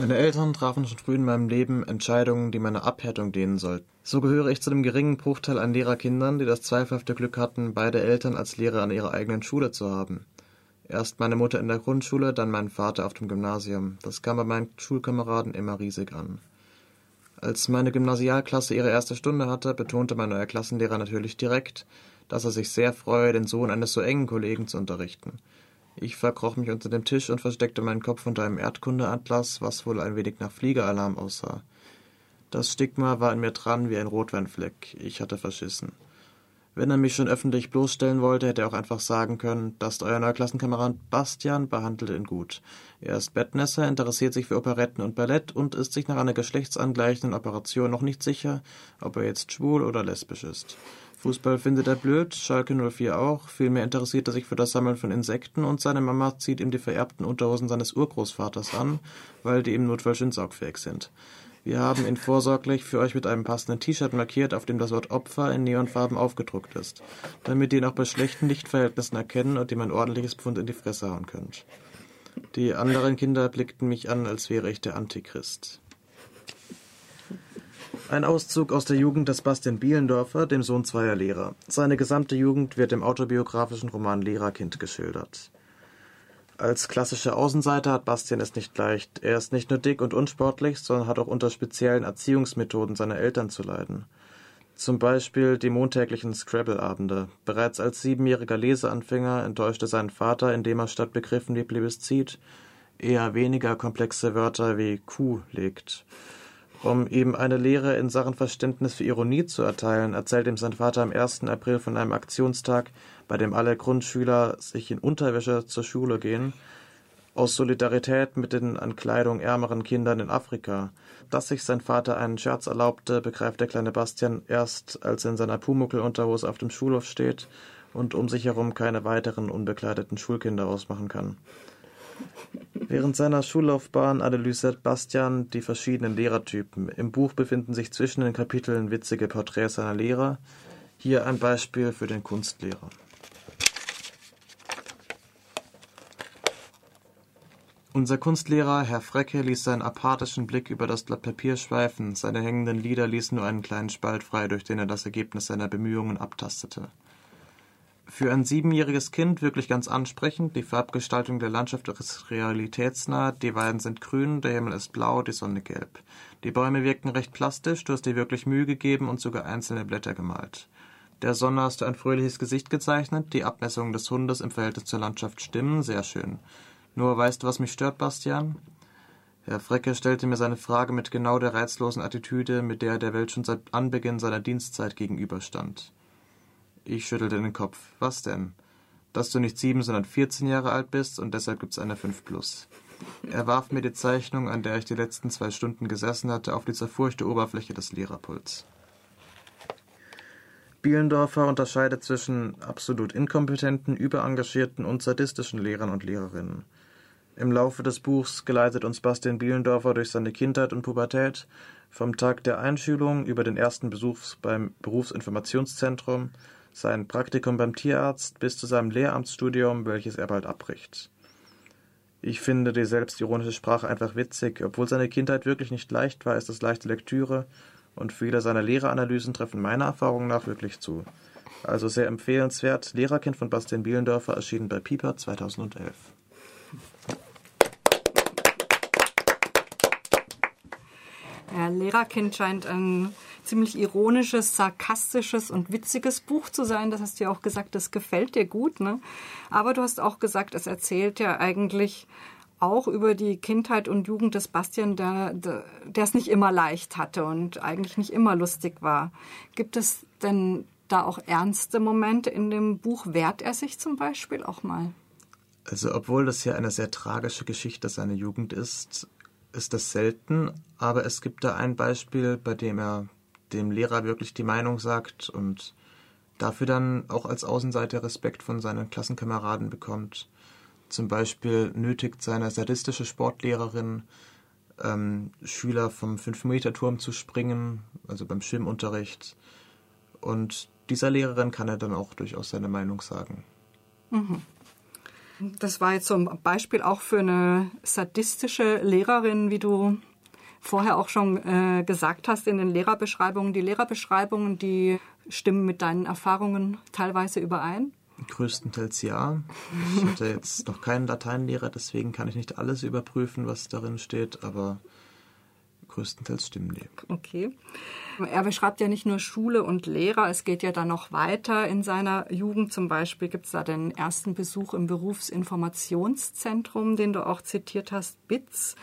Meine Eltern trafen schon früh in meinem Leben Entscheidungen, die meiner Abhärtung dienen sollten. So gehöre ich zu dem geringen Bruchteil an Lehrerkindern, die das zweifelhafte Glück hatten, beide Eltern als Lehrer an ihrer eigenen Schule zu haben. Erst meine Mutter in der Grundschule, dann mein Vater auf dem Gymnasium. Das kam bei meinen Schulkameraden immer riesig an. Als meine Gymnasialklasse ihre erste Stunde hatte, betonte mein neuer Klassenlehrer natürlich direkt, dass er sich sehr freue, den Sohn eines so engen Kollegen zu unterrichten. Ich verkroch mich unter dem Tisch und versteckte meinen Kopf unter einem Erdkundeatlas, was wohl ein wenig nach Fliegeralarm aussah. Das Stigma war in mir dran wie ein Rotweinfleck. Ich hatte verschissen. Wenn er mich schon öffentlich bloßstellen wollte, hätte er auch einfach sagen können, das ist euer neuer Klassenkamerad Bastian, behandelt ihn gut. Er ist Bettnässer, interessiert sich für Operetten und Ballett und ist sich nach einer geschlechtsangleichenden Operation noch nicht sicher, ob er jetzt schwul oder lesbisch ist. Fußball findet er blöd, Schalke 04 auch. Vielmehr interessiert er sich für das Sammeln von Insekten und seine Mama zieht ihm die vererbten Unterhosen seines Urgroßvaters an, weil die im Notfall schön saugfähig sind. Wir haben ihn vorsorglich für euch mit einem passenden T-Shirt markiert, auf dem das Wort Opfer in Neonfarben aufgedruckt ist, damit ihr ihn auch bei schlechten Lichtverhältnissen erkennen und ihm ein ordentliches Pfund in die Fresse hauen könnt. Die anderen Kinder blickten mich an, als wäre ich der Antichrist. Ein Auszug aus der Jugend des Bastian Bielendorfer, dem Sohn zweier Lehrer. Seine gesamte Jugend wird im autobiografischen Roman Lehrerkind geschildert. Als klassischer Außenseiter hat Bastian es nicht leicht. Er ist nicht nur dick und unsportlich, sondern hat auch unter speziellen Erziehungsmethoden seiner Eltern zu leiden. Zum Beispiel die montäglichen Scrabble-Abende. Bereits als siebenjähriger Leseanfänger enttäuschte sein Vater, indem er statt Begriffen wie Plebiszit eher weniger komplexe Wörter wie Kuh legt. Um ihm eine Lehre in Sachen Verständnis für Ironie zu erteilen, erzählt ihm sein Vater am 1. April von einem Aktionstag, bei dem alle Grundschüler sich in Unterwäsche zur Schule gehen, aus Solidarität mit den an Kleidung ärmeren Kindern in Afrika. Dass sich sein Vater einen Scherz erlaubte, begreift der kleine Bastian erst, als er in seiner Pumuckelunterhose auf dem Schulhof steht und um sich herum keine weiteren unbekleideten Schulkinder ausmachen kann. Während seiner Schullaufbahn analysiert Bastian die verschiedenen Lehrertypen. Im Buch befinden sich zwischen den Kapiteln witzige Porträts seiner Lehrer. Hier ein Beispiel für den Kunstlehrer. Unser Kunstlehrer, Herr Frecke, ließ seinen apathischen Blick über das Blatt Papier schweifen. Seine hängenden Lider ließen nur einen kleinen Spalt frei, durch den er das Ergebnis seiner Bemühungen abtastete. Für ein siebenjähriges Kind wirklich ganz ansprechend. Die Farbgestaltung der Landschaft ist realitätsnah. Die Weiden sind grün, der Himmel ist blau, die Sonne gelb. Die Bäume wirken recht plastisch, du hast dir wirklich Mühe gegeben und sogar einzelne Blätter gemalt. Der Sonne hast du ein fröhliches Gesicht gezeichnet, die Abmessungen des Hundes im Verhältnis zur Landschaft stimmen, sehr schön. Nur weißt du, was mich stört, Bastian? Herr Frecke stellte mir seine Frage mit genau der reizlosen Attitüde, mit der er der Welt schon seit Anbeginn seiner Dienstzeit gegenüberstand. Ich schüttelte den Kopf. Was denn? Dass du nicht sieben, sondern vierzehn Jahre alt bist und deshalb gibt's eine fünf plus. Er warf mir die Zeichnung, an der ich die letzten zwei Stunden gesessen hatte, auf die zerfurchte Oberfläche des Lehrerpuls. Bielendorfer unterscheidet zwischen absolut inkompetenten, überengagierten und sadistischen Lehrern und Lehrerinnen. Im Laufe des Buchs geleitet uns Bastian Bielendorfer durch seine Kindheit und Pubertät, vom Tag der Einschulung über den ersten Besuch beim Berufsinformationszentrum, sein Praktikum beim Tierarzt bis zu seinem Lehramtsstudium, welches er bald abbricht. Ich finde die selbstironische Sprache einfach witzig. Obwohl seine Kindheit wirklich nicht leicht war, ist es leichte Lektüre und viele seiner Lehreranalysen treffen meiner Erfahrung nach wirklich zu. Also sehr empfehlenswert. Lehrerkind von Bastian Bielendorfer erschienen bei Pieper 2011. Ja, Lehrerkind scheint ein ziemlich ironisches, sarkastisches und witziges Buch zu sein. Das hast du ja auch gesagt, das gefällt dir gut. Ne? Aber du hast auch gesagt, es erzählt ja eigentlich auch über die Kindheit und Jugend des Bastian, der, der, es nicht immer leicht hatte und eigentlich nicht immer lustig war. Gibt es denn da auch ernste Momente in dem Buch? Wehrt er sich zum Beispiel auch mal? Also, obwohl das ja eine sehr tragische Geschichte seiner Jugend ist, ist das selten. Aber es gibt da ein Beispiel, bei dem er dem Lehrer wirklich die Meinung sagt und dafür dann auch als Außenseiter Respekt von seinen Klassenkameraden bekommt. Zum Beispiel nötigt seine sadistische Sportlehrerin ähm, Schüler vom 5-Meter-Turm zu springen, also beim Schwimmunterricht. Und dieser Lehrerin kann er dann auch durchaus seine Meinung sagen. Mhm. Das war jetzt so ein Beispiel auch für eine sadistische Lehrerin, wie du vorher auch schon äh, gesagt hast in den Lehrerbeschreibungen. Die Lehrerbeschreibungen, die stimmen mit deinen Erfahrungen teilweise überein? Größtenteils ja. Ich hatte jetzt noch keinen Lateinlehrer, deswegen kann ich nicht alles überprüfen, was darin steht, aber größtenteils stimmen die. Okay. Er beschreibt ja nicht nur Schule und Lehrer, es geht ja dann noch weiter in seiner Jugend. Zum Beispiel gibt es da den ersten Besuch im Berufsinformationszentrum, den du auch zitiert hast, BITS.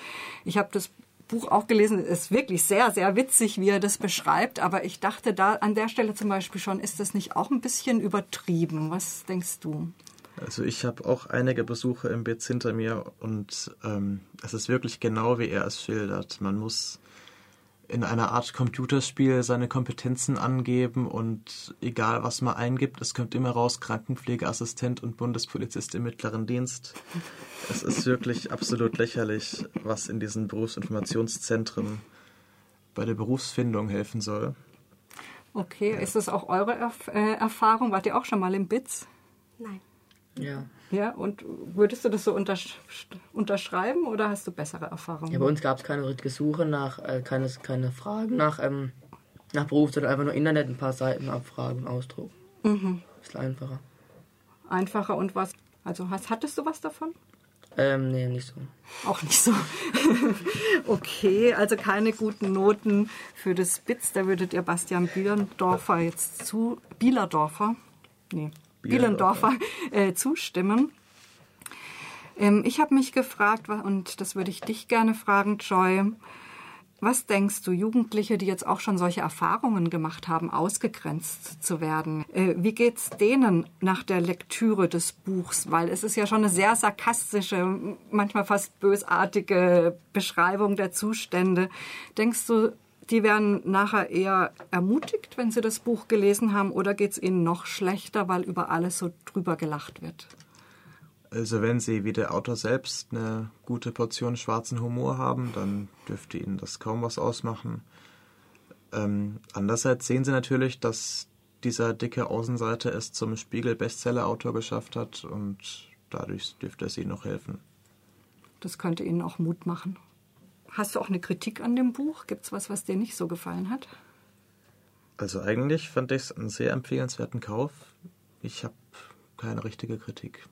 Ich habe das Buch auch gelesen. Es ist wirklich sehr, sehr witzig, wie er das beschreibt. Aber ich dachte da an der Stelle zum Beispiel schon, ist das nicht auch ein bisschen übertrieben? Was denkst du? Also ich habe auch einige Besuche im BITS hinter mir und ähm, es ist wirklich genau, wie er es schildert. Man muss in einer Art Computerspiel seine Kompetenzen angeben und egal was man eingibt, es kommt immer raus Krankenpflegeassistent und Bundespolizist im mittleren Dienst. Es ist wirklich absolut lächerlich, was in diesen Berufsinformationszentren bei der Berufsfindung helfen soll. Okay, ja. ist das auch eure Erf äh, Erfahrung? Wart ihr auch schon mal im BITS? Nein. Ja. Ja, und würdest du das so untersch unterschreiben oder hast du bessere Erfahrungen? Ja, bei uns gab es keine richtige Suche nach, äh, keine, keine Fragen nach, ähm, nach Beruf, sondern einfach nur Internet, ein paar Seiten abfragen und ausdrucken. Mhm. Bisschen einfacher. Einfacher und was? Also hast, hattest du was davon? Ähm, nee, nicht so. Auch nicht so. okay, also keine guten Noten für das BITS. Da würdet ihr Bastian Bielendorfer jetzt zu. Bielerdorfer? Nee, Bielendorfer äh, zustimmen. Ähm, ich habe mich gefragt, und das würde ich dich gerne fragen, Joy, was denkst du, Jugendliche, die jetzt auch schon solche Erfahrungen gemacht haben, ausgegrenzt zu werden? Äh, wie geht's denen nach der Lektüre des Buchs? Weil es ist ja schon eine sehr sarkastische, manchmal fast bösartige Beschreibung der Zustände. Denkst du, die werden nachher eher ermutigt, wenn sie das Buch gelesen haben, oder geht es ihnen noch schlechter, weil über alles so drüber gelacht wird? Also wenn Sie wie der Autor selbst eine gute Portion schwarzen Humor haben, dann dürfte Ihnen das kaum was ausmachen. Ähm, andererseits sehen Sie natürlich, dass dieser dicke Außenseiter es zum Spiegel-Bestseller-Autor geschafft hat und dadurch dürfte es Ihnen noch helfen. Das könnte Ihnen auch Mut machen. Hast du auch eine Kritik an dem Buch? Gibt es was, was dir nicht so gefallen hat? Also eigentlich fand ich es einen sehr empfehlenswerten Kauf. Ich habe keine richtige Kritik.